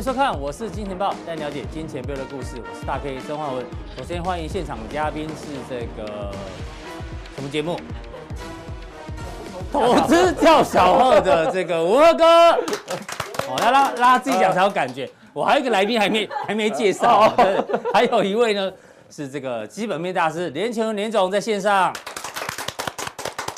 欢迎收看，我是金钱豹，带你了解金钱背后的故事。我是大 K 曾焕文。首先欢迎现场嘉宾是这个什么节目？投资跳小号的这个吴赫哥。哦，来拉拉自己讲才有感觉。我还有一个来宾还没还没介绍，还有一位呢是这个基本面大师连琼连总在线上。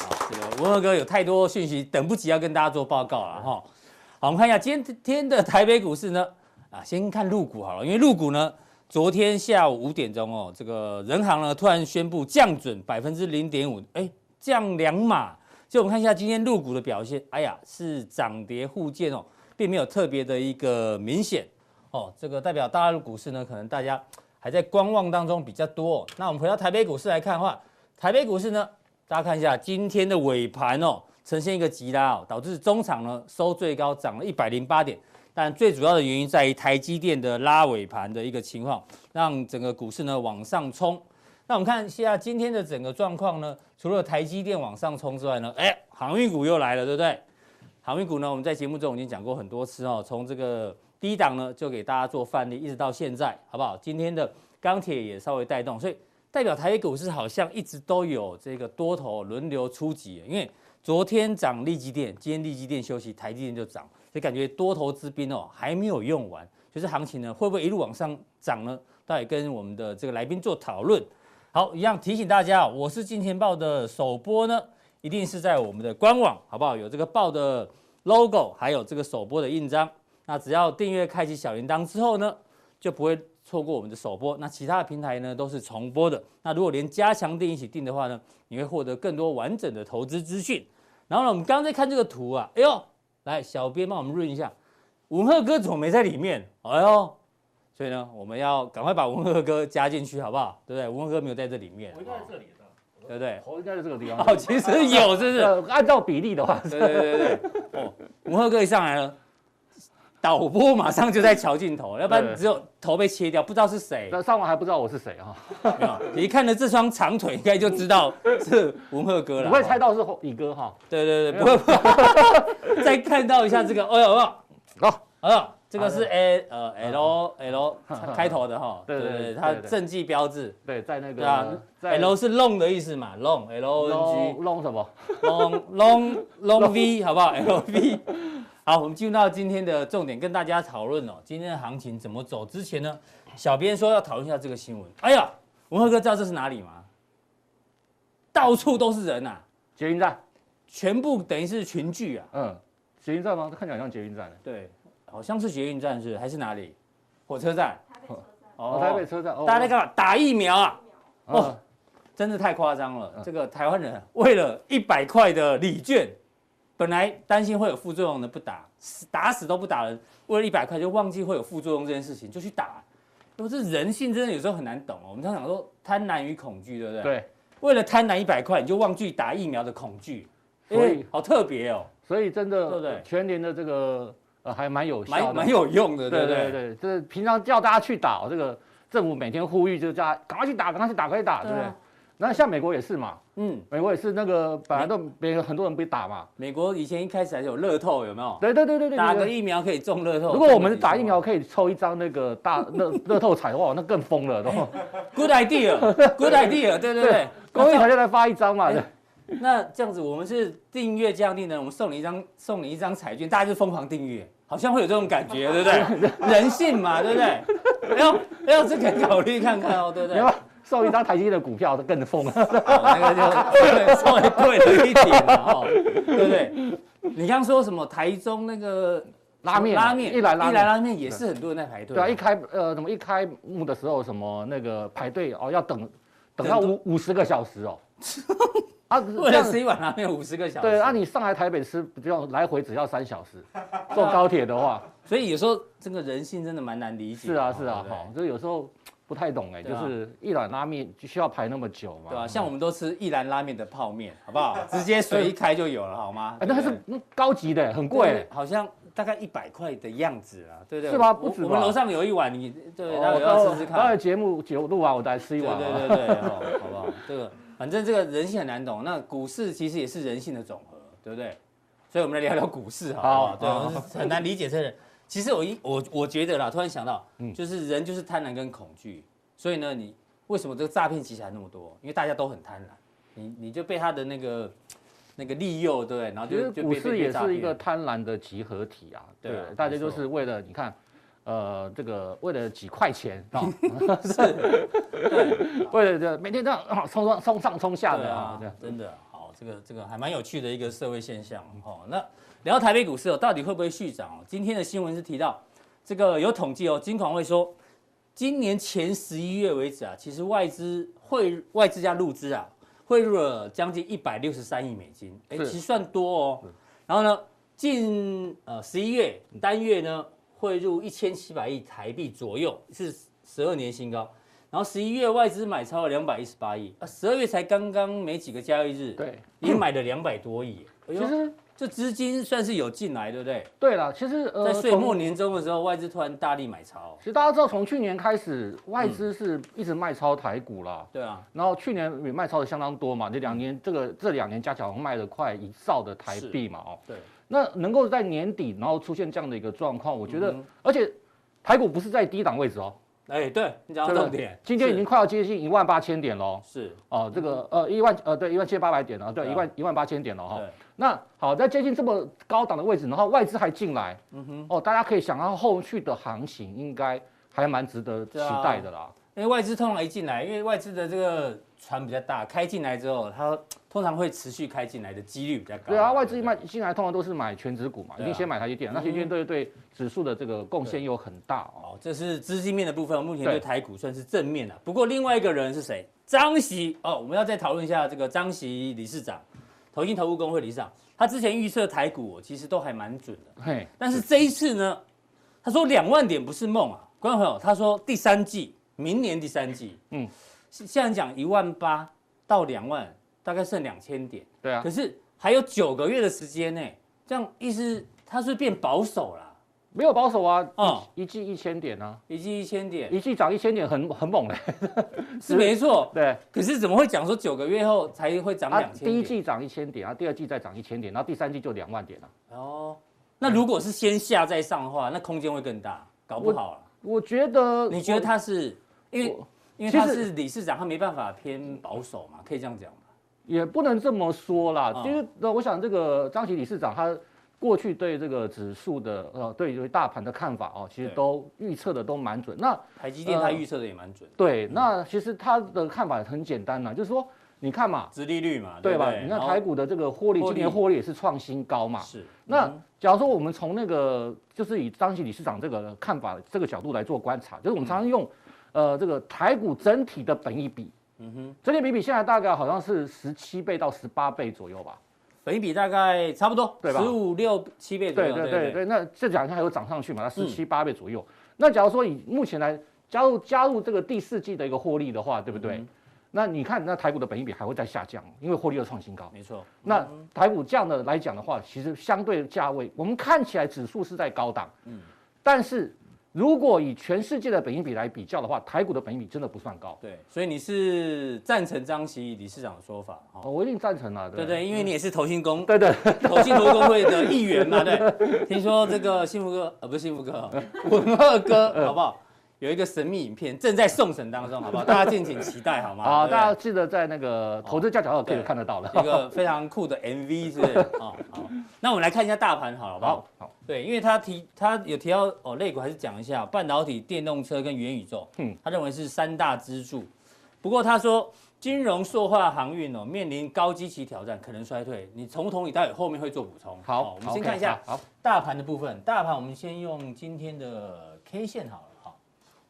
好，这个文赫哥有太多讯息，等不及要跟大家做报告了哈。好，我们看一下今天的台北股市呢，啊，先看陆股好了，因为陆股呢，昨天下午五点钟哦，这个人行呢突然宣布降准百分之零点五，哎，降两码，就我们看一下今天陆股的表现，哎呀，是涨跌互见哦，并没有特别的一个明显哦，这个代表大陆股市呢，可能大家还在观望当中比较多。那我们回到台北股市来看的话，台北股市呢，大家看一下今天的尾盘哦。呈现一个急拉哦，导致中场呢收最高涨了一百零八点，但最主要的原因在于台积电的拉尾盘的一个情况，让整个股市呢往上冲。那我们看一下今天的整个状况呢，除了台积电往上冲之外呢，哎，航运股又来了，对不对？航运股呢，我们在节目中已经讲过很多次哦，从这个低档呢就给大家做范例，一直到现在，好不好？今天的钢铁也稍微带动，所以代表台北股市好像一直都有这个多头轮流出击，因为。昨天涨利基电，今天利基电休息，台积电就涨，所以感觉多头之兵哦还没有用完，就是行情呢会不会一路往上涨呢？大家跟我们的这个来宾做讨论。好，一样提醒大家，我是金钱爆的首播呢，一定是在我们的官网，好不好？有这个爆的 logo，还有这个首播的印章。那只要订阅开启小铃铛之后呢，就不会错过我们的首播。那其他的平台呢都是重播的。那如果连加强订一起订的话呢，你会获得更多完整的投资资讯。然后呢，我们刚刚在看这个图啊，哎呦，来，小编帮我们润一下，文赫哥怎么没在里面？哎呦，所以呢，我们要赶快把文赫哥加进去，好不好？对不对？文赫哥没有在这里面，我应该在这里的，对不对？头应该在这个地方。哦，其实有，是不是？按照比例的话，对对对对。哦，文赫哥一上来了。导播马上就在瞧镜头，要不然只有头被切掉，不知道是谁。那上网还不知道我是谁哈？没有，你一看了这双长腿，应该就知道是文赫哥了。不会猜到是李哥哈？对对对，不会。再看到一下这个，哎呦，好，啊，这个是 A 呃 L L 开头的哈。对对对，它政绩标志。对，在那个。对啊，L 是 long 的意思嘛，long L O N G。long 什么？long long long V 好不好？L V。好，我们进入到今天的重点，跟大家讨论哦，今天的行情怎么走？之前呢，小编说要讨论一下这个新闻。哎呀，文赫哥知道这是哪里吗？到处都是人呐、啊，捷运站，全部等于是群聚啊。嗯，捷运站吗？看起来像捷运站。对，好像是捷运站是还是哪里？火车站。台北车站。哦，台北车站。大家在干嘛？打疫苗啊？哦，真的太夸张了。这个台湾人为了一百块的礼券。本来担心会有副作用的不打，打死都不打人。为了一百块就忘记会有副作用这件事情就去打，因为这人性真的有时候很难懂哦。我们常常说贪婪与恐惧，对不对？对。为了贪婪一百块，你就忘记打疫苗的恐惧，所以好特别哦。所以真的，对不对？全年的这个呃还蛮有效蛮蛮有用的，对对对。就是平常叫大家去打，这个政府每天呼吁就是叫赶快去打，赶快去打，可以打，对不对？那像美国也是嘛，嗯，美国也是那个本来都别人很多人被打嘛。美国以前一开始还是有乐透，有没有？对对对对对，打个疫苗可以中乐透。如果我们打疫苗可以抽一张那个大乐乐透彩的话，那更疯了都。Good idea，Good idea，对对对，公益彩就来发一张嘛。那这样子，我们是订阅这样订的，我们送你一张，送你一张彩券，大家就疯狂订阅，好像会有这种感觉，对不对？人性嘛，对不对？要要这个考虑看看哦，对不对？送一张台积电的股票，都更疯了。那个就稍微贵了一点哦，对不对？你刚说什么台中那个拉面，拉面一来拉面，一来拉面也是很多人在排队。对啊，一开呃，什么一开幕的时候，什么那个排队哦，要等等到五五十个小时哦。啊，为了吃一碗拉面五十个小时。对，啊，你上来台北吃，只要来回只要三小时，坐高铁的话。所以有时候这个人性真的蛮难理解。是啊，是啊，好，就有时候。不太懂哎，就是一兰拉面就需要排那么久嘛？对啊？像我们都吃一兰拉面的泡面，好不好？直接水一开就有了，好吗？那它是高级的，很贵，好像大概一百块的样子啊，对不对？是吧？不止。我们楼上有一碗，你对，我要试试看。节目节目录完，我再吃一碗。对对对对，好不好？这个反正这个人性很难懂，那股市其实也是人性的总和，对不对？所以我们来聊聊股市，好不好？对，很难理解这人。其实我一我我觉得啦，突然想到，嗯，就是人就是贪婪跟恐惧，所以呢，你为什么这个诈骗集团那么多？因为大家都很贪婪，你你就被他的那个那个利诱，对不对？然后就就股市也是一个贪婪的集合体啊，对，对大家就是为了你看。呃，这个为了几块钱啊，是，对，为了这每天这样冲冲冲上冲下的啊，真的好，这个这个还蛮有趣的一个社会现象哦。那聊台北股市哦，到底会不会续涨哦？今天的新闻是提到这个有统计哦，金管会说，今年前十一月为止啊，其实外资汇外资加入资啊，汇入了将近一百六十三亿美金，哎，其实算多哦。然后呢，近呃十一月单月呢。汇入一千七百亿台币左右，是十二年新高。然后十一月外资买超了两百一十八亿，啊，十二月才刚刚没几个交易日，对，也买了两百多亿。其实这资金算是有进来，对不对？对了，其实呃，在岁末年终的时候，外资突然大力买超。其实大家知道，从去年开始，外资是一直卖超台股啦。对啊。然后去年也卖超的相当多嘛，这两年这个这两年加起来卖了快一兆的台币嘛，哦。对。那能够在年底，然后出现这样的一个状况，我觉得，而且台股不是在低档位置哦。哎，对，你讲重点，今天已经快要接近一万八千点喽。是哦，这个呃一万呃对一万七千八百点了，对一万一万八千点了哈。那好，在接近这么高档的位置，然后外资还进来，嗯哼，哦，大家可以想到后续的行情应该还蛮值得期待的啦。因为外资通常一进来，因为外资的这个船比较大，开进来之后，它。通常会持续开进来的几率比较高。对啊，外资一卖进来，通常都是买全值股嘛，一定先买台积电，那台积电对对指数的这个贡献又很大哦。这是资金面的部分，目前对台股算是正面的。不过另外一个人是谁？张席哦，我们要再讨论一下这个张席理事长，投信投顾工会理事长，他之前预测台股其实都还蛮准的。嘿，但是这一次呢，他说两万点不是梦啊，观众朋友，他说第三季，明年第三季，嗯，现在讲一万八到两万。大概剩两千点，对啊，可是还有九个月的时间呢，这样意思它是变保守了？没有保守啊，嗯，一季一千点啊，一季一千点，一季涨一千点很 很猛嘞，是没错，对。可是怎么会讲说九个月后才会涨两千点？第一季涨一千点啊，第二季再涨一千点，然后第三季就两万点了。哦，那如果是先下再上的话，那空间会更大，搞不好了。我觉得，你觉得它是因为因为他是理事长，他没办法偏保守嘛，可以这样讲。也不能这么说啦，其实我想这个张琦理事长他过去对这个指数的呃对于大盘的看法哦，其实都预测的都蛮准。那台积电他预测的也蛮准。对，那其实他的看法很简单呐，就是说你看嘛，殖利率嘛，对吧？你看台股的这个获利，今年获利也是创新高嘛。是。那假如说我们从那个就是以张琦理事长这个看法这个角度来做观察，就是我们常常用呃这个台股整体的本益比。嗯哼，整体比比现在大概好像是十七倍到十八倍左右吧，本益比大概差不多，对吧？十五六七倍左右。对对对对，那这两天还有涨上去嘛？它十七八倍左右。那假如说以目前来加入加入这个第四季的一个获利的话，对不对？那你看那台股的本益比还会再下降，因为获利又创新高。没错。那台股这样的来讲的话，其实相对的价位，我们看起来指数是在高档，嗯，但是。如果以全世界的本益比来比较的话，台股的本益比真的不算高。对，所以你是赞成张琦理事长的说法？哦，我一定赞成啊。对对，因为你也是投信公，对对，投信投顾公会的一员嘛。对，听说这个幸福哥，呃，不是幸福哥，文二哥，好不好？有一个神秘影片正在送审当中，好不好？大家敬请期待，好吗？好，大家记得在那个投资价值可以看得到的一个非常酷的 MV，是不是？好，那我们来看一下大盘，好了，好不好？对，因为他提他有提到哦，类股还是讲一下半导体、电动车跟元宇宙，嗯，他认为是三大支柱。不过他说金融、塑化、航运哦，面临高基期挑战，可能衰退。你从头你待会后面会做补充。好，我们先看一下好大盘的部分。大盘我们先用今天的 K 线好了。好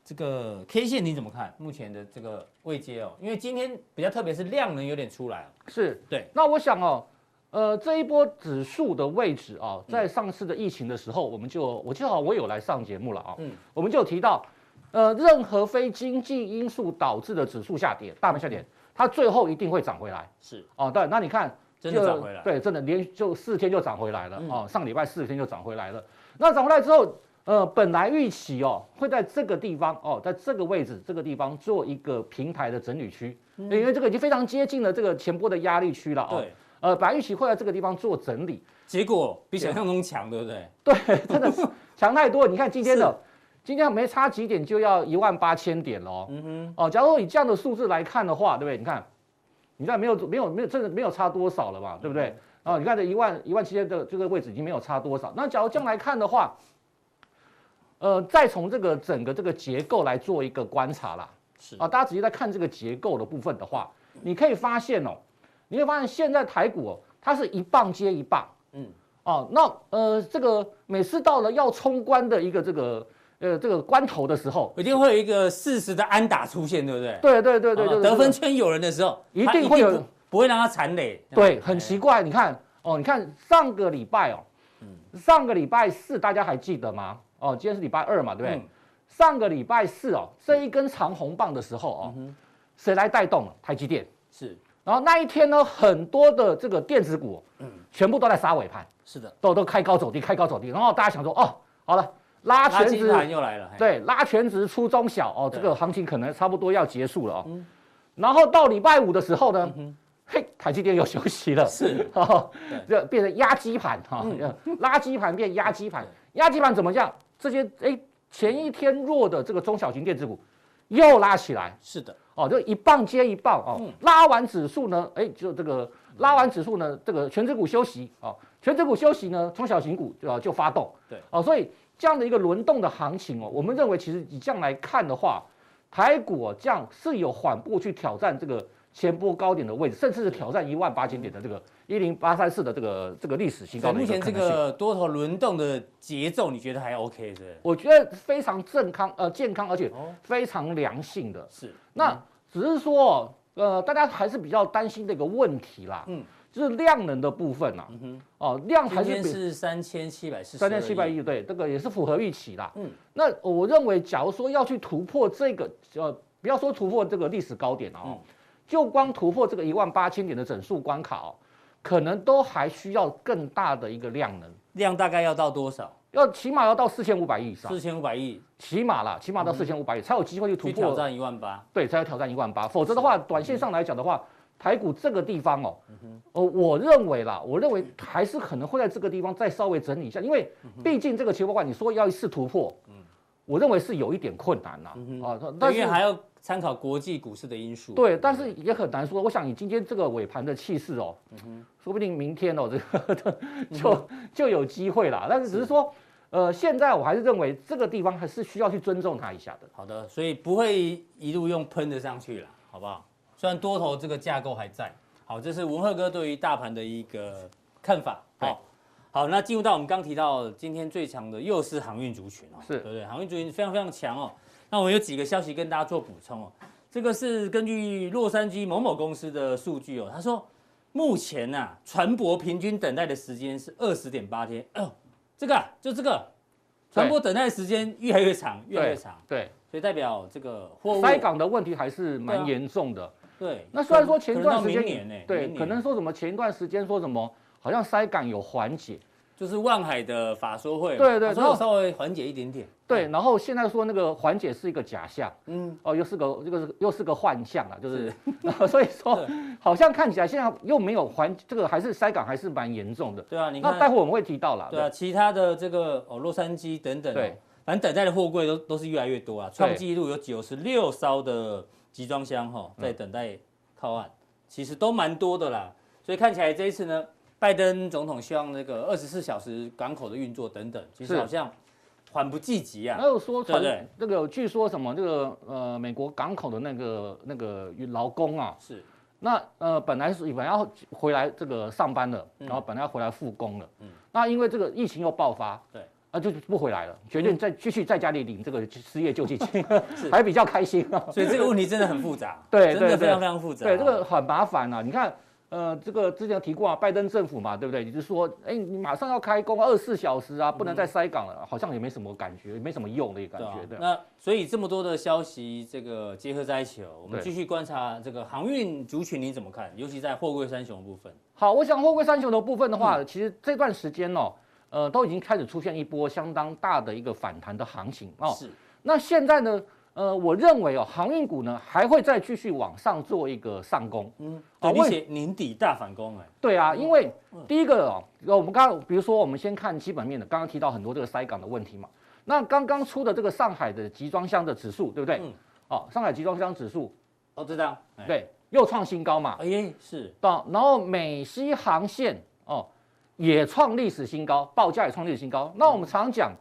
这个 K 线你怎么看？目前的这个位阶哦，因为今天比较特别，是量能有点出来，是对。那我想哦，呃，这一波指数的位置啊，在上次的疫情的时候，我们就我记得我有来上节目了啊，嗯，我们就提到，呃，任何非经济因素导致的指数下跌，大盘下跌，它最后一定会涨回来，是哦，对。那你看，真的涨回来，对，真的连就四天就涨回来了啊，上礼拜四天就涨回来了。那涨回来之后。呃，本来预期哦，会在这个地方哦，在这个位置这个地方做一个平台的整理区，因为这个已经非常接近了这个前波的压力区了哦。对。呃，本来预期会在这个地方做整理，结果比想象中强，对不对？对，真的是。强太多。你看今天的，今天没差几点就要一万八千点喽。嗯哼，哦，假如说以这样的数字来看的话，对不对？你看，你看没有没有没有真的没有差多少了嘛，对不对？哦，你看这一万一万七千的这个位置已经没有差多少。那假如这样来看的话，呃，再从这个整个这个结构来做一个观察啦。是啊，大家直接在看这个结构的部分的话，你可以发现哦，你会发现现在台股哦，它是一棒接一棒。嗯。哦，那呃，这个每次到了要冲关的一个这个呃这个关头的时候，一定会有一个适时的安打出现，对不对？对对对对对，得分圈有人的时候，一定会有，不会让它残垒。对，很奇怪，你看哦，你看上个礼拜哦，上个礼拜四大家还记得吗？哦，今天是礼拜二嘛，对不对？上个礼拜四哦，这一根长红棒的时候哦，谁来带动了？台积电是。然后那一天呢，很多的这个电子股，嗯，全部都在杀尾盘。是的，都都开高走低，开高走低，然后大家想说，哦，好了，拉全值又来了，对，拉全值出中小，哦，这个行情可能差不多要结束了哦。然后到礼拜五的时候呢，嘿，台积电又休息了，是，哈，这变成压机盘哈，垃圾盘变压机盘，压机盘怎么样？这些哎，前一天弱的这个中小型电子股又拉起来，是的，哦，就一棒接一棒哦，拉完指数呢，哎，就这个拉完指数呢，这个全指股休息哦。全指股休息呢，中小型股就就发动，对哦，所以这样的一个轮动的行情哦，我们认为其实以这样来看的话，台股哦这样是有缓步去挑战这个前波高点的位置，甚至是挑战一万八千点的这个一零八三四的这个这个历史新高。目前这个多头轮动的节奏，你觉得还 OK 是？我觉得非常健康呃健康，而且非常良性的。是，那只是说呃大家还是比较担心的一个问题啦。嗯。就是量能的部分呐、啊，嗯、哼哦，量还是是三千七百四十，三千七百亿，对，这个也是符合预期啦。嗯，那我认为，假如说要去突破这个，呃，不要说突破这个历史高点哦，嗯、就光突破这个一万八千点的整数关卡哦，可能都还需要更大的一个量能，量大概要到多少？要起码要到四千五百亿以上，四千五百亿，起码啦，起码到四千五百亿才有机会去突破。挑战一万八，对，才有挑战一万八，否则的话，短线上来讲的话。台股这个地方哦，哦，我认为啦，我认为还是可能会在这个地方再稍微整理一下，因为毕竟这个前波关，你说要一次突破，我认为是有一点困难呐，啊，但是还要参考国际股市的因素。对，但是也很难说。我想你今天这个尾盘的气势哦，说不定明天哦，这个 就就有机会啦。但是只是说，呃，现在我还是认为这个地方还是需要去尊重它一下的。好的，所以不会一路用喷的上去了，好不好？虽然多头这个架构还在，好，这是文赫哥对于大盘的一个看法。好，好，那进入到我们刚提到今天最强的又是航运族群哦，是对不对？航运族群非常非常强哦。那我有几个消息跟大家做补充哦。这个是根据洛杉矶某某公司的数据哦，他说目前呐、啊，船舶平均等待的时间是二十点八天。哦，这个、啊、就这个，船舶等待的时间越来越长，越来越长。对，对所以代表这个货物塞港的问题还是蛮严重的。对，那虽然说前一段时间，对，可能说什么前一段时间说什么，好像塞港有缓解，就是万海的法说会，对对，然后稍微缓解一点点，对，然后现在说那个缓解是一个假象，嗯，哦，又是个这个又是个幻象了，就是，所以说好像看起来现在又没有缓，这个还是塞港还是蛮严重的，对啊，你看，那待会我们会提到了，对啊，其他的这个哦洛杉矶等等，对，反正等待的货柜都都是越来越多啊，创纪录有九十六艘的集装箱哈在等待。靠岸其实都蛮多的啦，所以看起来这一次呢，拜登总统希望那个二十四小时港口的运作等等，其实好像缓不济急啊。还有说传那个据说什么这个呃美国港口的那个那个劳工啊，是那呃本来是本来要回来这个上班的，然后本来要回来复工了，嗯，那因为这个疫情又爆发，对。啊，就不回来了，决定再继续在家里领这个失业救济金，还比较开心啊。所以这个问题真的很复杂，对，真的非常非常复杂。对，这个很麻烦啊。你看，呃，这个之前提过啊，拜登政府嘛，对不对？你就说，哎，你马上要开工，二十四小时啊，不能再塞港了，好像也没什么感觉，没什么用的一个感觉。对。那所以这么多的消息，这个结合在一起哦，我们继续观察这个航运族群，你怎么看？尤其在货柜三雄的部分。好，我想货柜三雄的部分的话，其实这段时间哦。呃，都已经开始出现一波相当大的一个反弹的行情哦。是。那现在呢，呃，我认为哦，航运股呢还会再继续往上做一个上攻。嗯，而且年底大反攻哎。对啊，因为第一个哦，我们刚刚比如说我们先看基本面的，刚刚提到很多这个塞港的问题嘛。那刚刚出的这个上海的集装箱的指数，对不对？嗯。哦，上海集装箱指数，哦，知道。对，又创新高嘛。哎，是。到然后美西航线哦也创历史新高，报价也创历史新高。那我们常讲，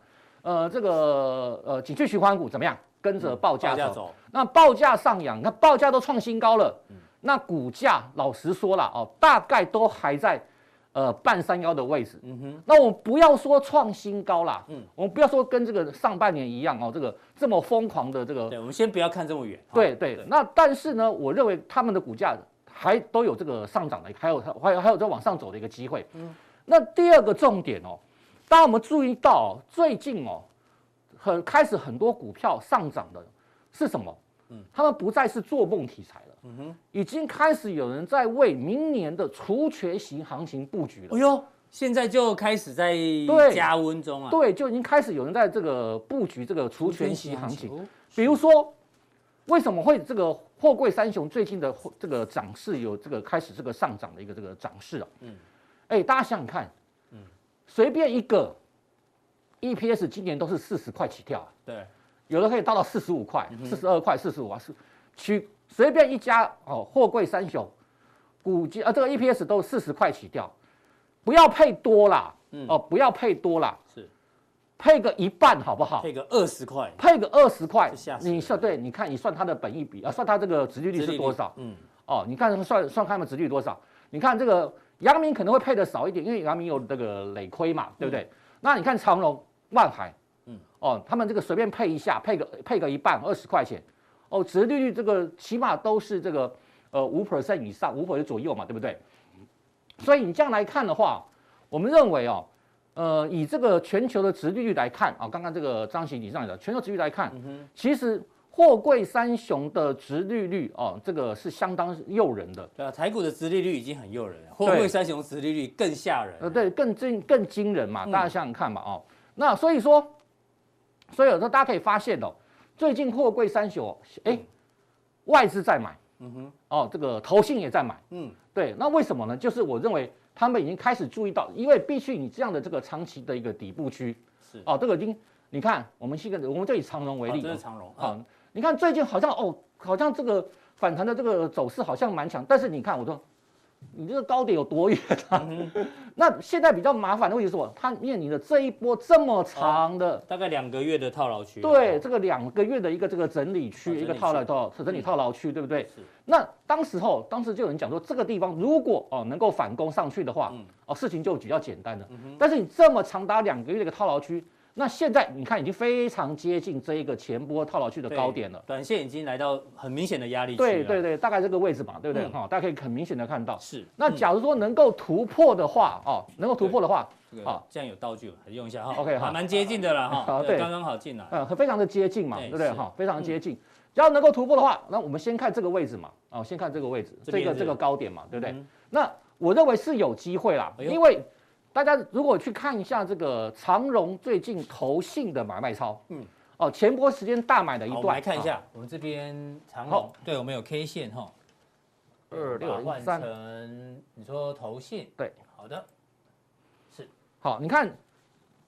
呃，这个呃景气循环股怎么样？跟着报价走，走，那报价上扬，那报价都创新高了，嗯、那股价老实说了哦，大概都还在呃半山腰的位置。嗯哼，那我们不要说创新高啦，嗯，我们不要说跟这个上半年一样哦，这个这么疯狂的这个，对，我们先不要看这么远。对对，对，那但是呢，我认为他们的股价还都有这个上涨的，还有还有还有在往上走的一个机会。嗯，那第二个重点哦，当我们注意到最近哦。很开始很多股票上涨的是什么？嗯，他们不再是做梦题材了。嗯哼，已经开始有人在为明年的除权型行情布局了。哎呦，现在就开始在加温中啊。对，就已经开始有人在这个布局这个除权型行情。比如说，为什么会这个货柜三雄最近的这个涨势有这个开始这个上涨的一个这个涨势啊？嗯，哎，大家想想看，嗯，随便一个。EPS 今年都是四十块起跳啊，对，有的可以到到四十五块、四十二块、四十五啊，是取随便一家哦，货柜三雄，股价啊，这个 EPS 都四十块起掉，不要配多啦，嗯、哦，不要配多啦，是配个一半好不好？配个二十块，配个二十块，你算对，你看你算它的本益比啊，算它这个殖利率是多少？嗯，哦，你看算算看它们殖利率多少？你看这个阳明可能会配的少一点，因为阳明有这个累亏嘛，对不对？嗯、那你看长荣。万海，嗯，哦，他们这个随便配一下，配个配个一半，二十块钱，哦，殖利率这个起码都是这个呃五 percent 以上，五 percent 左右嘛，对不对？所以你这样来看的话，我们认为哦，呃，以这个全球的殖利率来看啊，刚刚这个张行理事长的全球殖利率来看，嗯、其实货柜三雄的殖利率哦，这个是相当诱人的。对啊，台股的殖利率已经很诱人了，货柜三雄殖利率更吓人。呃，对，更惊更惊人嘛，大家想想看嘛，哦。那所以说，所以有时候大家可以发现哦，最近货柜三雄，哎，外资在买，嗯哼，哦，这个投信也在买，嗯，对，那为什么呢？就是我认为他们已经开始注意到，因为必须你这样的这个长期的一个底部区，是哦，这个已经，你看我们现在我们就以长荣为例，这是长荣啊，你看最近好像哦，好像这个反弹的这个走势好像蛮强，但是你看我说。你这个高点有多远啊？嗯、那现在比较麻烦的问题是什么？它面临的这一波这么长的，大概两个月的套牢区。对，这个两个月的一个这个整理区，一个套牢套整理套牢区，对不对？是。那当时候，当时就有人讲说，这个地方如果哦能够反攻上去的话，哦事情就比较简单了。嗯、哼但是你这么长达两个月的一个套牢区。那现在你看，已经非常接近这一个前波套牢区的高点了，短线已经来到很明显的压力区。对对对，大概这个位置嘛，对不对？哈、嗯，大家可以很明显的看到。是。那假如说能够突破的话，哦，能够突破的话，好，这样有道具，用一下哈。OK，好，蛮接近的了哈。对，刚刚好进来。嗯，非常的接近嘛，对不对？哈，非常的接近。只要能够突破的话，那我们先看这个位置嘛，哦，先看这个位置，这个这个高点嘛，对不对？那我认为是有机会啦，因为。大家如果去看一下这个长荣最近投信的买卖超，嗯，哦，前波时间大买的一段，我们来看一下，我们这边长荣，对，我们有 K 线哈，二六换成你说投信，对，好的，是，好，你看，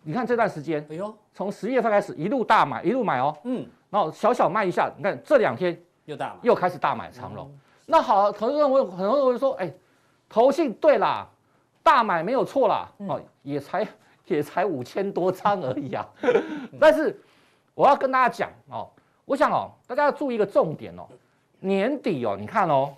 你看这段时间，哎呦，从十月份开始一路大买，一路买哦，嗯，然后小小卖一下，你看这两天又大买，又开始大买长荣，那好，很多人会很多人会说，哎，投信对啦。大买没有错啦，哦，也才 也才五千多张而已啊。但是我要跟大家讲哦，我想哦，大家要注意一个重点哦，年底哦，你看哦，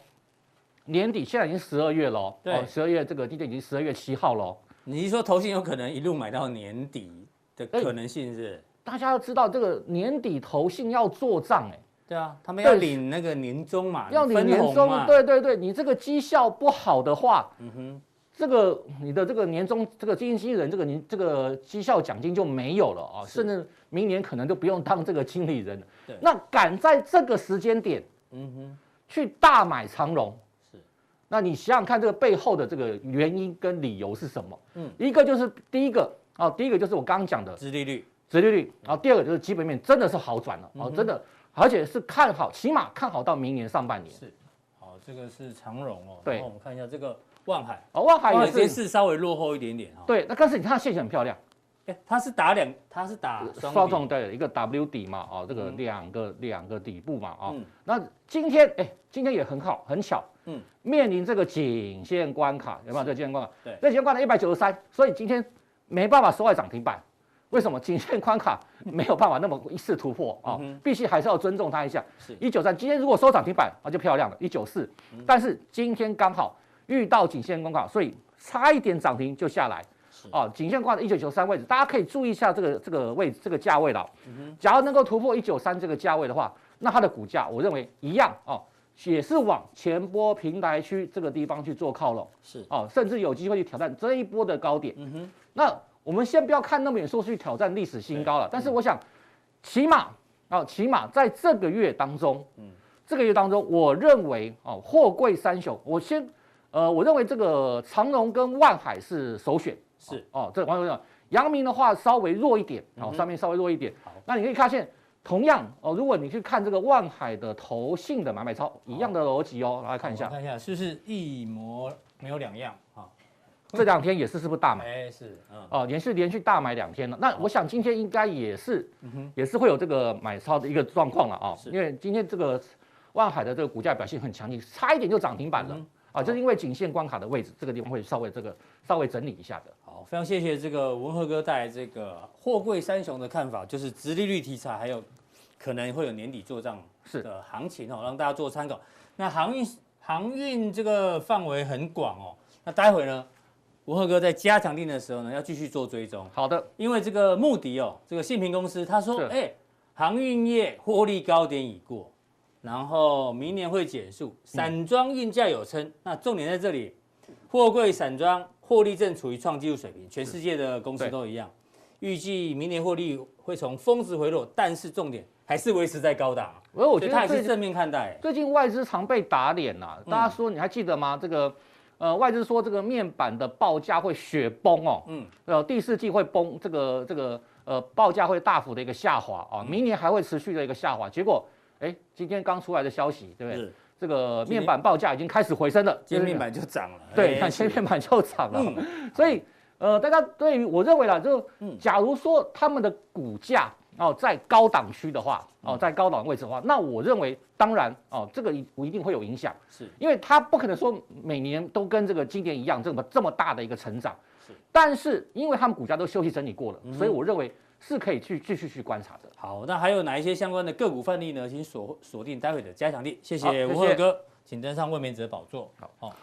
年底现在已经十二月了，对，十二月这个今天已经十二月七号了。你是说投信有可能一路买到年底的可能性是？大家要知道这个年底投信要做账哎，对啊，他们要领那个年终嘛，要领年终，对对对，你这个绩效不好的话，嗯哼。这个你的这个年终这个经理人这个年这个绩效奖金就没有了啊，甚至明年可能都不用当这个经理人了。对那赶在这个时间点，嗯哼，去大买长荣，是，那你想想看这个背后的这个原因跟理由是什么？嗯，一个就是第一个啊，第一个就是我刚刚讲的殖利率，殖利率，然后第二个就是基本面真的是好转了，哦，真的而且是看好，起码看好到明年上半年。是，好，这个是长荣哦。对，我们看一下这个万海，哦，万海也是，是稍微落后一点点哈。对，那但是你看它线型很漂亮。哎，它是打两，它是打双重的一个 W 底嘛，哦，这个两个、嗯、两个底部嘛，啊、哦嗯，那今天哎，今天也很好，很巧，嗯，面临这个颈线关卡，有没有这个颈线关卡？对，这颈线关卡一百九十三，所以今天没办法收在涨停板。为什么颈线关卡没有办法那么一次突破啊？必须还是要尊重它一下。是，一九三，今天如果收涨停板，那就漂亮了，一九四。但是今天刚好遇到颈线公告，所以差一点涨停就下来。哦，颈线挂在一九九三位置，大家可以注意一下这个这个位置这个价位了。嗯。假如能够突破一九三这个价位的话，那它的股价我认为一样哦，也是往前波平台区这个地方去做靠拢。是哦，甚至有机会去挑战这一波的高点。嗯哼。那我们先不要看那么远，说去挑战历史新高了。但是我想，起码啊，起码在这个月当中，嗯，这个月当中，我认为哦，货柜三雄，我先呃，我认为这个长荣跟万海是首选。是哦，这个网友讲，阳明的话稍微弱一点，哦，上面稍微弱一点。好，那你可以发现，同样哦，如果你去看这个万海的投信的买卖超，一样的逻辑哦，来看一下，看一下是不是一模没有两样啊？这两天也是是不是大买？哎，是，嗯，哦，连续连续大买两天了。那我想今天应该也是，也是会有这个买超的一个状况了啊，因为今天这个万海的这个股价表现很强劲，差一点就涨停板了。啊，就是因为颈线关卡的位置，这个地方会稍微这个稍微整理一下的。好，非常谢谢这个文和哥带来这个货柜三雄的看法，就是直利率题材，还有可能会有年底做账的行情哦，让大家做参考。那航运航运这个范围很广哦，那待会呢，文和哥在加强定的时候呢，要继续做追踪。好的，因为这个穆迪哦，这个信评公司他说，哎，航运业获利高点已过。然后明年会减速，散装运价有撑，那重点在这里，货柜散装获利正处于创纪录水平，全世界的公司都一样，预计明年获利会从峰值回落，但是重点还是维持在高档。而我觉得他还是正面看待。最近外资常被打脸呐、啊，大家说你还记得吗？这个呃外资说这个面板的报价会雪崩哦，嗯，呃第四季会崩，这个这个呃报价会大幅的一个下滑啊，明年还会持续的一个下滑，结果。哎，今天刚出来的消息，对不对？这个面板报价已经开始回升了，今天面板就涨了。对，看今天面板就涨了。嗯、所以，呃，大家对于我认为啦，就假如说他们的股价哦在高档区的话，哦在高档位置的话，那我认为当然哦这个我一定会有影响，是因为它不可能说每年都跟这个今年一样这么这么大的一个成长。是，但是因为他们股价都休息整理过了，所以我认为。是可以去继续去观察的。好，那还有哪一些相关的个股范例呢？请锁锁定待会的加强力。谢谢吴鹤哥，请登上卫冕者宝座。好，好。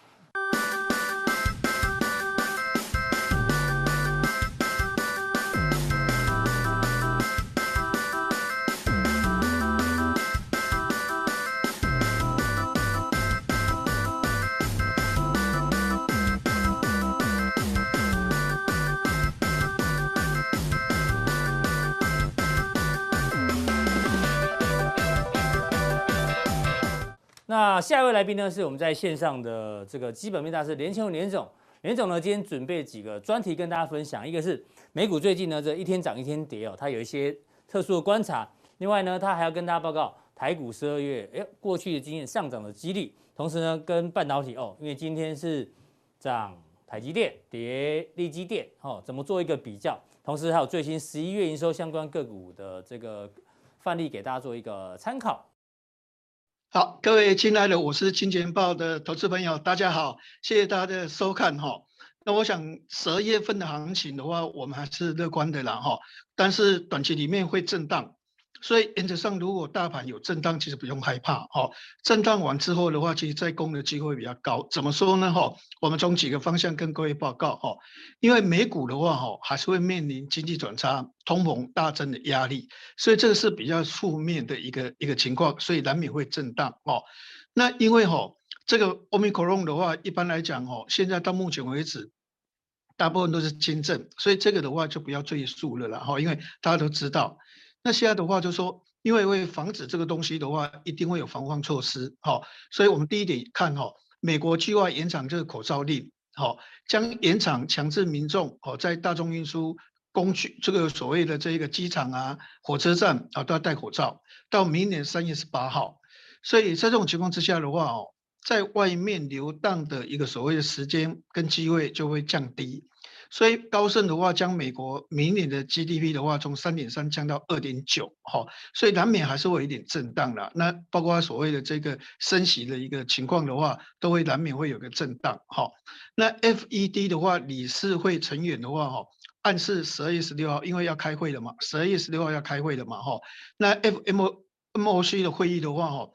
下一位来宾呢，是我们在线上的这个基本面大师连乾隆连总。连总呢，今天准备几个专题跟大家分享。一个是美股最近呢，这一天涨一天跌哦，他有一些特殊的观察。另外呢，他还要跟大家报告台股十二月哎过去的经验上涨的几率。同时呢，跟半导体哦，因为今天是涨台积电跌力积电哦，怎么做一个比较？同时还有最新十一月营收相关个股的这个范例给大家做一个参考。好，各位亲爱的，我是金钱豹的投资朋友，大家好，谢谢大家的收看哈。那我想十二月份的行情的话，我们还是乐观的啦哈，但是短期里面会震荡。所以原则上，如果大盘有震荡，其实不用害怕哦。震荡完之后的话，其实再攻的机会比较高。怎么说呢？哈，我们从几个方向跟各位报告哈。因为美股的话，哈，还是会面临经济转差、通膨大增的压力，所以这个是比较负面的一个一个情况，所以难免会震荡哦。那因为哈，这个 Omicron 的话，一般来讲哦，现在到目前为止，大部分都是轻症，所以这个的话就不要赘述了啦哈，因为大家都知道。那现在的话，就是说，因为为防止这个东西的话，一定会有防范措施，好，所以我们第一点看哈，美国计划延长这个口罩令，好，将延长强制民众哦在大众运输工具，这个所谓的这一个机场啊、火车站啊都要戴口罩，到明年三月十八号。所以在这种情况之下的话哦，在外面流荡的一个所谓的时间跟机会就会降低。所以高盛的话，将美国明年的 GDP 的话，从三点三降到二点九，哈，所以难免还是会有一点震荡了。那包括所谓的这个升息的一个情况的话，都会难免会有个震荡，哈。那 FED 的话，理事会成员的话，哈，暗示十二月十六号，因为要开会了嘛，十二月十六号要开会了嘛，哈。那 FOMC 的会议的话，哈，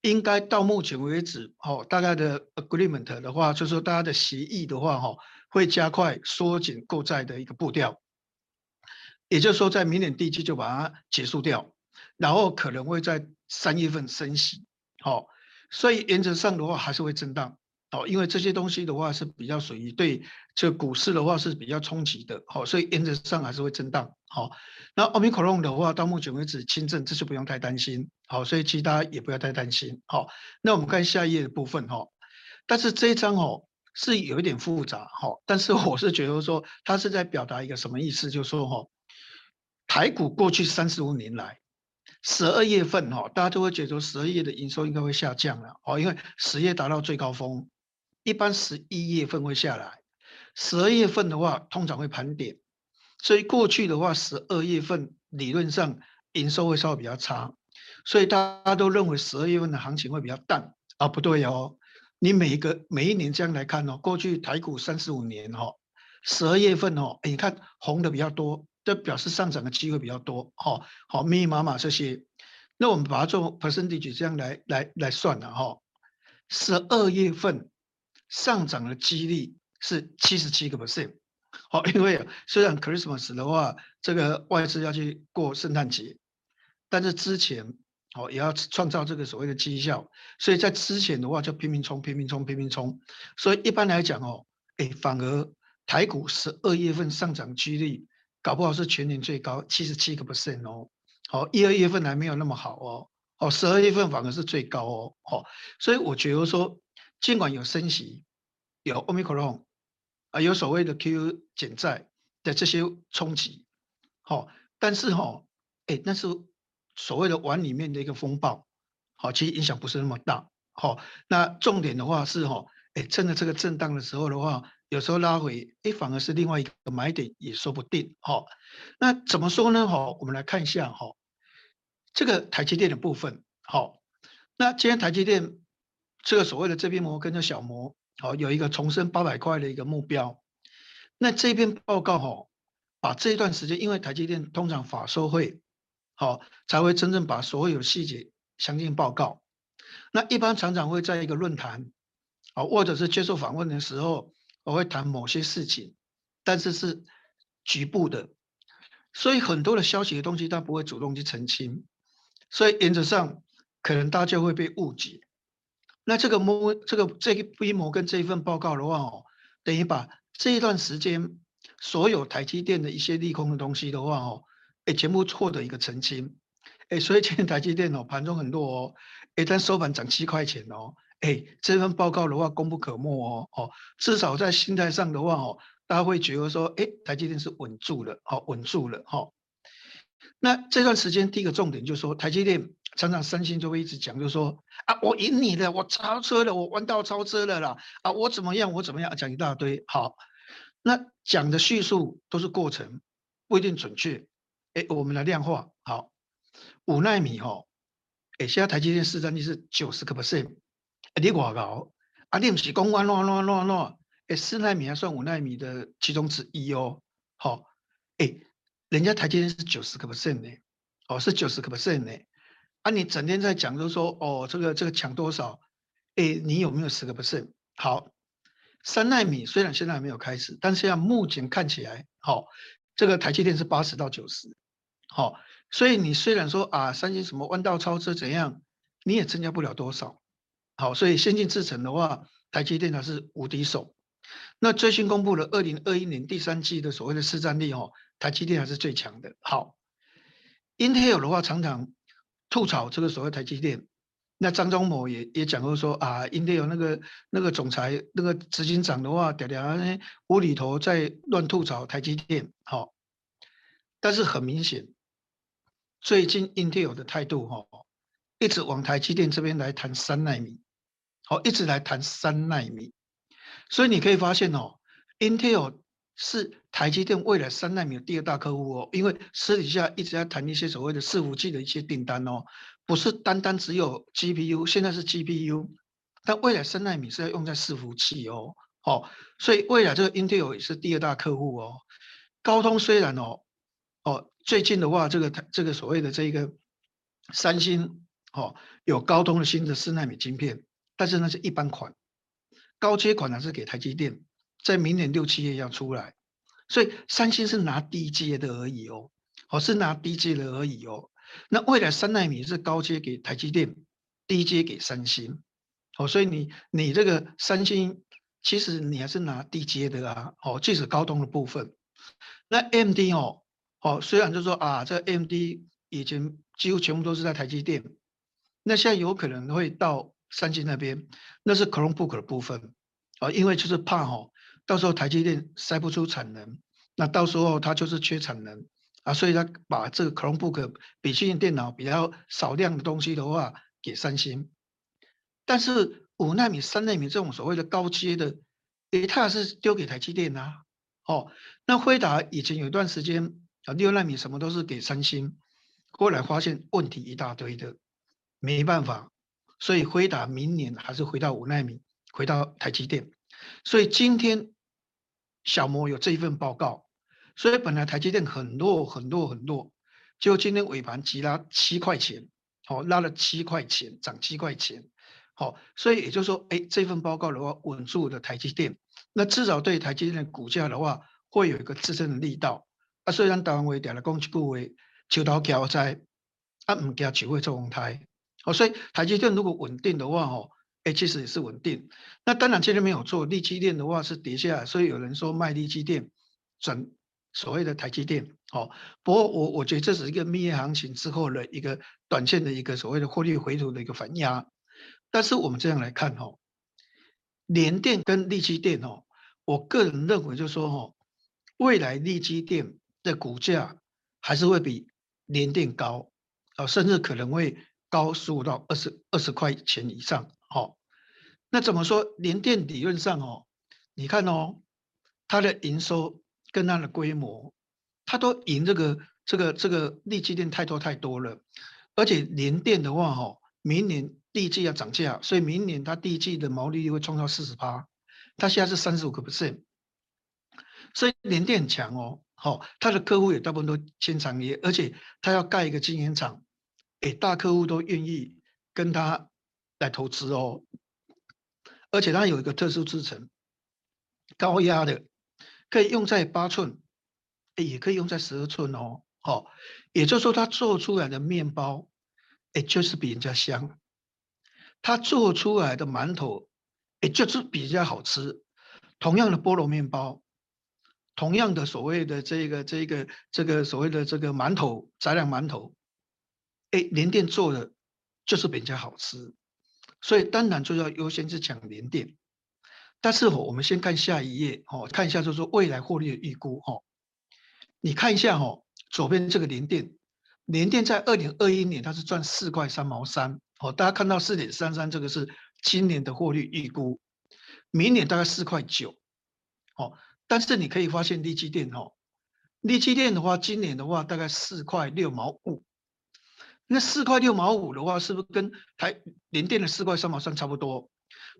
应该到目前为止，哈，大概的 agreement 的话，就是说大家的协议的话，哈。会加快缩减购债的一个步调，也就是说，在明年第一季就把它结束掉，然后可能会在三月份升息，好，所以原则上的话还是会震荡，好，因为这些东西的话是比较属于对这股市的话是比较冲击的，好，所以原则上还是会震荡，好，那奥密克戎的话到目前为止轻症，这是不用太担心，好，所以其他也不要太担心，好，那我们看下一页的部分。哈，但是这一张哦。是有一点复杂哈，但是 我是觉得说，他是在表达一个什么意思？就是说哈，台股过去三十五年来，十二月份哈，大家都会觉得十二月的营收应该会下降了哦，因为十月达到最高峰，一般十一月份会下来，十二月份的话通常会盘点，所以过去的话十二月份理论上营收会稍微比较差，所以大家都认为十二月份的行情会比较淡啊，不对哦。你每一个每一年这样来看哦，过去台股三十五年哈，十二月份哦，你看红的比较多，这表示上涨的机会比较多哈。好，密密麻麻这些，那我们把它做 percentage 这样来来来算了哈。十二月份上涨的几率是七十七个 percent，好，因为虽然 Christmas 的话，这个外资要去过圣诞节，但是之前。哦，也要创造这个所谓的绩效，所以在之前的话就拼命冲、拼命冲、拼命冲。所以一般来讲哦，哎，反而台股十二月份上涨几率搞不好是全年最高，七十七个 percent 哦。好，一二月份还没有那么好哦。哦，十二月份反而是最高哦。好，所以我觉得说，尽管有升息，有 Omicron 啊，有所谓的 QE 减债的这些冲击，好，但是哈，哎，那是。所谓的碗里面的一个风暴，好，其实影响不是那么大，好，那重点的话是哈，哎，趁着这个震荡的时候的话，有时候拉回，哎，反而是另外一个买点也说不定，好，那怎么说呢？好，我们来看一下哈，这个台积电的部分，好，那今天台积电这个所谓的这边膜跟着小摩，好，有一个重申八百块的一个目标，那这边报告哈，把这一段时间，因为台积电通常法说会。好，才会真正把所有细节详尽报告。那一般常常会在一个论坛，哦，或者是接受访问的时候，我会谈某些事情，但是是局部的，所以很多的消息的东西，他不会主动去澄清，所以原则上可能大家会被误解。那这个模，这个这个规模跟这一份报告的话，哦，等于把这一段时间所有台积电的一些利空的东西的话，哦。哎，全部错的一个澄清，哎，所以今天台积电哦盘中很弱哦，哎，但收盘涨七块钱哦，哎，这份报告的话功不可没哦，哦，至少在心态上的话哦，大家会觉得说，哎，台积电是稳住了，好，稳住了哈。那这段时间第一个重点就是说，台积电常常三星就会一直讲，就是说啊，我赢你了，我超车了，我弯道超车了啦，啊，我怎么样，我怎么样，讲一大堆，好，那讲的叙述都是过程，不一定准确。哎，我们来量化，好，五纳米哈，哎，现在台积电市占率是九十个 percent，你我搞，啊，你不是讲我乱乱乱乱，哎，四纳米还算五纳米的其中之一哦，好，哎，人家台积电是九十个 percent 呢，哦，是九十个 percent 呢，啊，你整天在讲，就是说，哦，这个这个抢多少，哎，你有没有十个 percent？好，三纳米虽然现在还没有开始，但是要目前看起来，好，这个台积电是八十到九十。好，所以你虽然说啊，三星什么弯道超车怎样，你也增加不了多少。好，所以先进制程的话，台积电它是无敌手。那最新公布的二零二一年第三季的所谓的市占率哦，台积电还是最强的。好，Intel 的话常常吐槽这个所谓台积电，那张忠谋也也讲过说啊，Intel 那个那个总裁那个执行长的话，嗲嗲无厘头在乱吐槽台积电。好。但是很明显，最近 Intel 的态度哈，一直往台积电这边来谈三奈米，好，一直来谈三奈米，所以你可以发现哦，Intel 是台积电未来三奈米的第二大客户哦，因为私底下一直在谈一些所谓的伺服器的一些订单哦，不是单单只有 GPU，现在是 GPU，但未来三奈米是要用在伺服器哦，哦，所以未来这个 Intel 也是第二大客户哦。高通虽然哦，哦，最近的话，这个这个所谓的这一个三星哦，有高通的新的四奈米晶片，但是那是一般款，高阶款呢是给台积电，在明年六七月要出来，所以三星是拿低阶的而已哦，哦是拿低阶的而已哦。那未来三奈米是高阶给台积电，低阶给三星，哦，所以你你这个三星其实你还是拿低阶的啊，哦，即使高通的部分。那 M D 哦，哦，虽然就说啊，这 AMD 以前几乎全部都是在台积电，那现在有可能会到三星那边，那是 Chromebook 的部分啊，因为就是怕哦，到时候台积电塞不出产能，那到时候它就是缺产能啊，所以他把这个 Chromebook 笔记型电脑比较少量的东西的话给三星，但是五纳米、三纳米这种所谓的高阶的，诶，它是丢给台积电啊。哦，那辉达以前有一段时间啊，六纳米什么都是给三星，后来发现问题一大堆的，没办法，所以辉达明年还是回到五纳米，回到台积电。所以今天小摩有这一份报告，所以本来台积电很弱很弱很弱，就今天尾盘急拉七块钱，好，拉了七块钱，涨七块钱，好，所以也就是说，哎，这份报告的话稳住了台积电。那至少对台积电的股价的话，会有一个支撑的力道。啊，虽然台湾为点了攻击部位，求到桥在，啊，唔加只会做红台。哦，所以台积电如果稳定的话，哦，哎，其实也是稳定。那当然今天没有做，力积电的话是跌下来，所以有人说卖力积电，转所谓的台积电。哦，不过我我觉得这是一个蜜月行情之后的一个短线的一个所谓的获利回吐的一个反压。但是我们这样来看，哦。联电跟力积电哦，我个人认为就是说哦，未来力积电的股价还是会比联电高啊，甚至可能会高十五到二十二十块钱以上。好，那怎么说？联电理论上哦，你看哦，它的营收跟它的规模，它都赢这个这个这个力积电太多太多了，而且联电的话哦，明年。第一季要涨价，所以明年它第一季的毛利率会创造四十趴，它现在是三十五个 percent，所以联电很强哦，好，他的客户也大部分都签长约，而且他要盖一个晶圆厂，诶，大客户都愿意跟他来投资哦，而且他有一个特殊制程，高压的，可以用在八寸，也可以用在十二寸哦，好，也就是说他做出来的面包，诶，就是比人家香。他做出来的馒头，也就是比较好吃。同样的菠萝面包，同样的所谓的这个这个这个所谓的这个馒头，杂粮馒头，哎，联电做的就是比人家好吃，所以当然就要优先去抢联电。但是我们先看下一页哦，看一下就是未来获利的预估哦。你看一下哦，左边这个联电，联电在二零二一年它是赚四块三毛三。哦，大家看到四点三三，这个是今年的获利预估，明年大概四块九。哦，但是你可以发现力积电哦，力积电的话，今年的话大概四块六毛五。那四块六毛五的话，是不是跟台联电的四块三毛三差不多？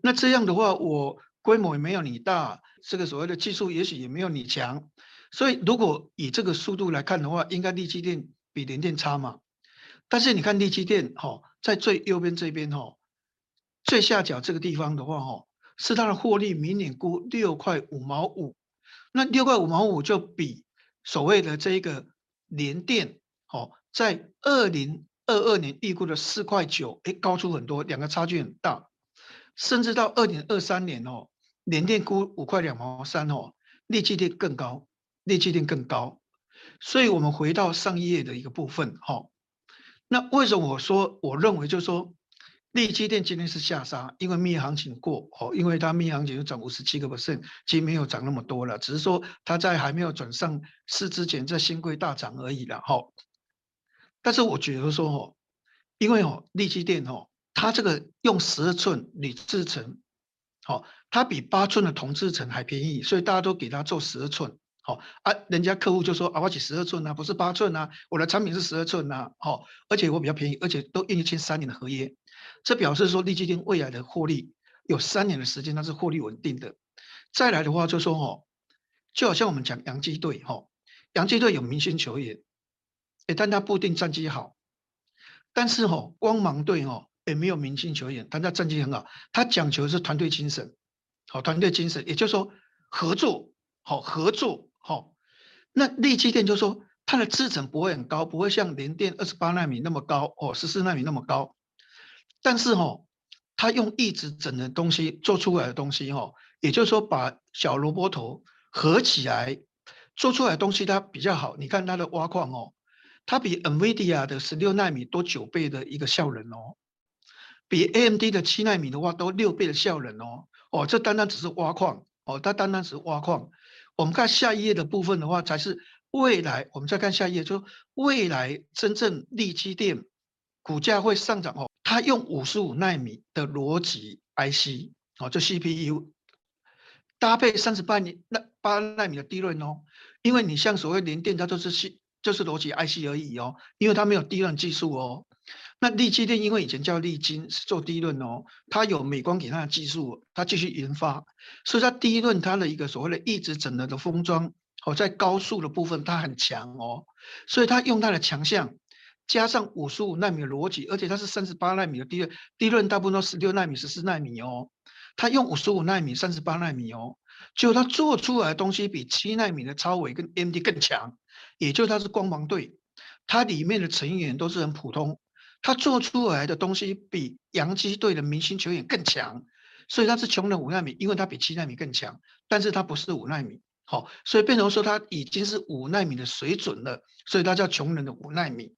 那这样的话，我规模也没有你大，这个所谓的技术也许也没有你强，所以如果以这个速度来看的话，应该力积电比联电差嘛？但是你看力积电，哈。在最右边这边哈，最下角这个地方的话哈，是它的获利，明年估六块五毛五，那六块五毛五就比所谓的这一个联电哦，在二零二二年预估的四块九，哎，高出很多，两个差距很大，甚至到二零二三年哦，联电估五块两毛三哦，力积电更高，力积电更高，所以我们回到上一页的一个部分哈。那为什么我说我认为就是说，利基电今天是下杀，因为蜜行情过哦，因为它蜜行情就涨五十七个 percent，其实没有涨那么多了，只是说它在还没有转上市之前，在兴柜大涨而已了哈。但是我觉得说哦，因为哦利基电哦，它这个用十二寸铝制成，好，它比八寸的铜制成还便宜，所以大家都给它做十二寸。好啊，人家客户就说啊，我起十二寸啊，不是八寸啊，我的产品是十二寸啊，好，而且我比较便宜，而且都愿意签三年的合约。这表示说，力积电未来的获利有三年的时间，它是获利稳定的。再来的话，就说哦，就好像我们讲洋基队哈，洋基队有明星球员，哎，但他不一定战绩好。但是哈，光芒队哦，也没有明星球员，但他战绩很好。他讲求的是团队精神，好，团队精神，也就是说合作，好，合作，好。那力积电就是说，它的制程不会很高，不会像联电二十八纳米那么高，哦，十四纳米那么高。但是哈、哦，他用一直整的东西做出来的东西哈、哦，也就是说把小萝卜头合起来做出来的东西，它比较好。你看它的挖矿哦，它比 NVIDIA 的十六纳米多九倍的一个效能哦，比 AMD 的七纳米的话多六倍的效能哦。哦，这单单只是挖矿哦，它单单只是挖矿。我们看下一页的部分的话，才是未来。我们再看下一页，就未来真正立基电股价会上涨哦。它用五十五纳米的逻辑 IC 哦，就 CPU 搭配三十八纳那八纳米的 DRAM 哦，因为你像所谓联电，它就是系就是逻辑 IC 而已哦，因为它没有 DRAM 技术哦。那力积电因为以前叫力晶是做 DRAM 哦，它有美光给它的技术，它继续研发，所以它 DRAM 它的一个所谓的一直整合的封装哦，在高速的部分它很强哦，所以它用它的强项。加上五十五纳米的逻辑，而且它是三十八纳米的低润，低润大部分都十六纳米、十四纳米哦。它用五十五纳米、三十八纳米哦，就它做出来的东西比七纳米的超微跟 M D 更强，也就它是光芒队，它里面的成员都是很普通，它做出来的东西比洋基队的明星球员更强，所以它是穷人五纳米，因为它比七纳米更强，但是它不是五纳米。好，所以变成说它已经是五纳米的水准了，所以它叫穷人的五纳米。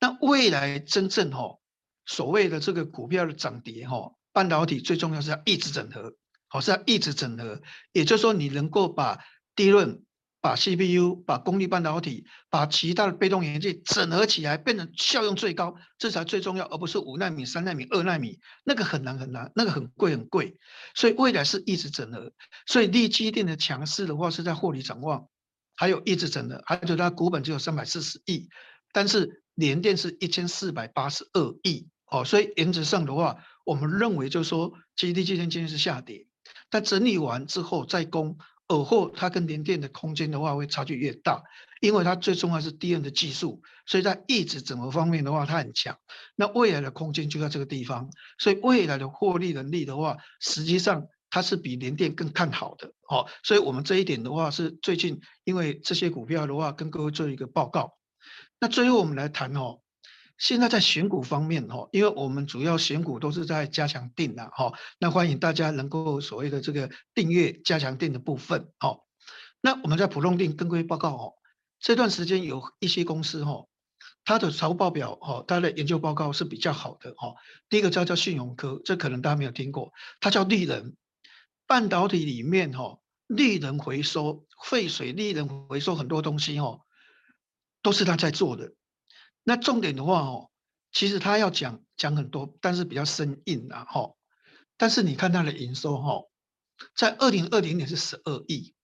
那未来真正哈，所谓的这个股票的涨跌哈，半导体最重要是要一直整合，好，是要一直整合，也就是说你能够把低润。把 CPU、把功率半导体、把其他的被动元件整合起来，变成效用最高，这才最重要，而不是五纳米、三纳米、二纳米，那个很难很难，那个很贵很贵。所以未来是一直整合。所以立积电的强势的话是在获利展望，还有一直整合，还有它股本只有三百四十亿，但是联电是一千四百八十二亿哦，所以原则上的话，我们认为就是说，其实力积电今天是下跌，但整理完之后再攻。而后它跟联电的空间的话会差距越大，因为它最重要是 DRAM 的技术，所以在异质整合方面的话它很强。那未来的空间就在这个地方，所以未来的获利能力的话，实际上它是比联电更看好的。哦，所以我们这一点的话是最近因为这些股票的话跟各位做一个报告。那最后我们来谈哦。现在在选股方面，哈，因为我们主要选股都是在加强定的，哈，那欢迎大家能够所谓的这个订阅加强定的部分，哈。那我们在普通定跟规报告，哦，这段时间有一些公司，哈，它的财务报表，哈，它的研究报告是比较好的，哈。第一个叫叫信用科，这可能大家没有听过，它叫利能半导体里面，哈，利能回收废水，利能回收很多东西，哈，都是它在做的。那重点的话哦，其实他要讲讲很多，但是比较生硬啊哈。但是你看他的营收哈，在二零二零年是十二亿，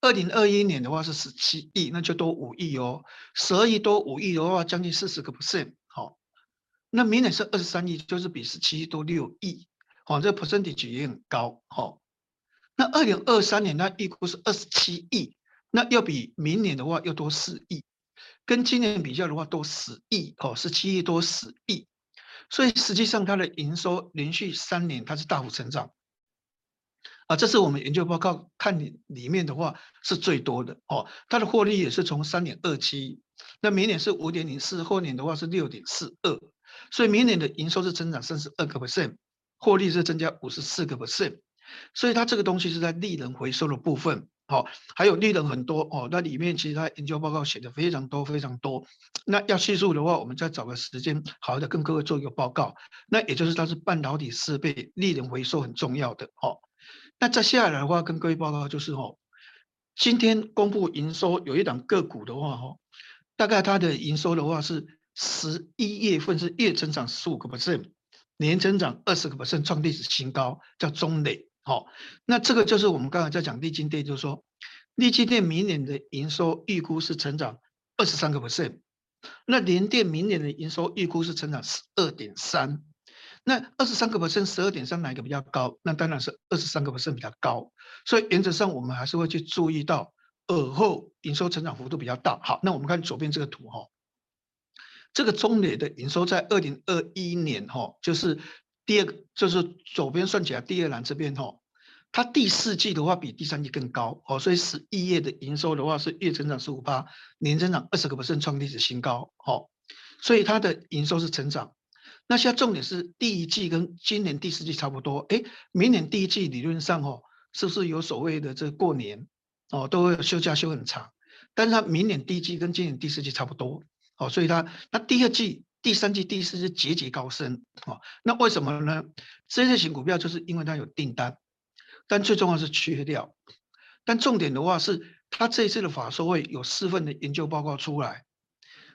二零二一年的话是十七亿，那就多五亿哦。十二亿多五亿的话，将近四十个 percent 好。那明年是二十三亿，就是比十七亿多六亿，哦，这 percentage 也很高哈。那二零二三年那预估是二十七亿，那要比明年的话又多四亿。跟今年比较的话，多十亿哦，十七亿多十亿，所以实际上它的营收连续三年它是大幅成长，啊，这是我们研究报告看里里面的话是最多的哦，它的获利也是从三点二七，那明年是五点零四，后年的话是六点四二，所以明年的营收是增长三十二个 percent，获利是增加五十四个 percent，所以它这个东西是在利润回收的部分，好，还有利润很多哦。那里面其实它研究报告写的非常多非常多。那要叙述的话，我们再找个时间，好好的跟各位做一个报告。那也就是它是半导体设备利润回收很重要的哦。那再下来的话，跟各位报告就是哦，今天公布营收有一档个股的话哦，大概它的营收的话是十一月份是月增长十五个 percent，年增长二十个 percent，创历史新高，叫中磊。好，那这个就是我们刚才在讲力晶电，就是说，力晶电明年的营收预估是成长二十三个 percent，那联电明年的营收预估是成长十二点三，那二十三个 percent、十二点三哪一个比较高？那当然是二十三个 percent 比较高，所以原则上我们还是会去注意到尔后营收成长幅度比较大。好，那我们看左边这个图哈，这个中磊的营收在二零二一年哈，就是。第二个就是左边算起来，第二栏这边哈，它第四季的话比第三季更高哦，所以十一月的营收的话是月增长十五%，年增长二十个百分点创历史新高哦，所以它的营收是成长。那现在重点是第一季跟今年第四季差不多，哎，明年第一季理论上哦，是不是有所谓的这过年哦，都会休假休很长，但是它明年第一季跟今年第四季差不多哦，所以它那第二季。第三季、第四季节节高升，哦，那为什么呢？这些型股票就是因为它有订单，但最重要是缺料。但重点的话是，它这一次的法说会有四份的研究报告出来，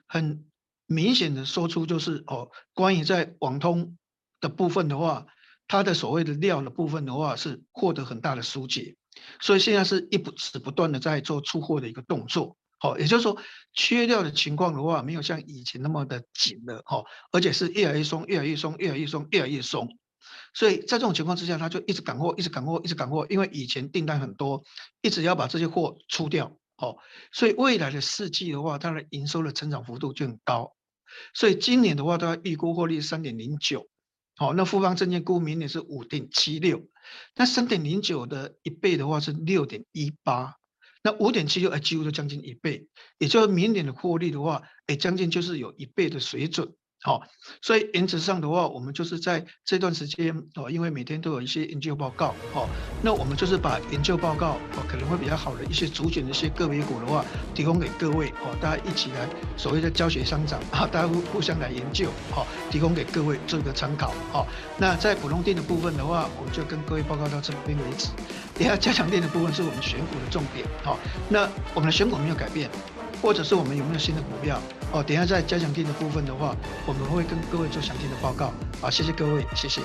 很明显的说出就是哦，关于在网通的部分的话，它的所谓的料的部分的话是获得很大的疏解，所以现在是一不止不断的在做出货的一个动作。好，也就是说，缺料的情况的话，没有像以前那么的紧了，哈，而且是越来越松，越来越松，越来越松，越来越松。所以在这种情况之下，他就一直赶货，一直赶货，一直赶货，因为以前订单很多，一直要把这些货出掉，哦，所以未来的四季的话，它的营收的成长幅度就很高。所以今年的话，它预估获利三点零九，好，那富邦证券估明年是五点七六，那三点零九的一倍的话是六点一八。那五点七六，哎，几乎都将近一倍，也就是明年的获利的话，哎，将近就是有一倍的水准。好，所以原则上的话，我们就是在这段时间哦，因为每天都有一些研究报告哦，那我们就是把研究报告哦，可能会比较好的一些主选的一些个别股的话，提供给各位哦，大家一起来所谓的教学商长啊，大家互互相来研究哦，提供给各位做一个参考哦。那在普通店的部分的话，我们就跟各位报告到这边为止。等下加强店的部分是我们选股的重点哦。那我们的选股没有改变。或者是我们有没有新的股票哦？等下在加强錠的部分的话，我们会跟各位做详细的报告。好，谢谢各位，谢谢。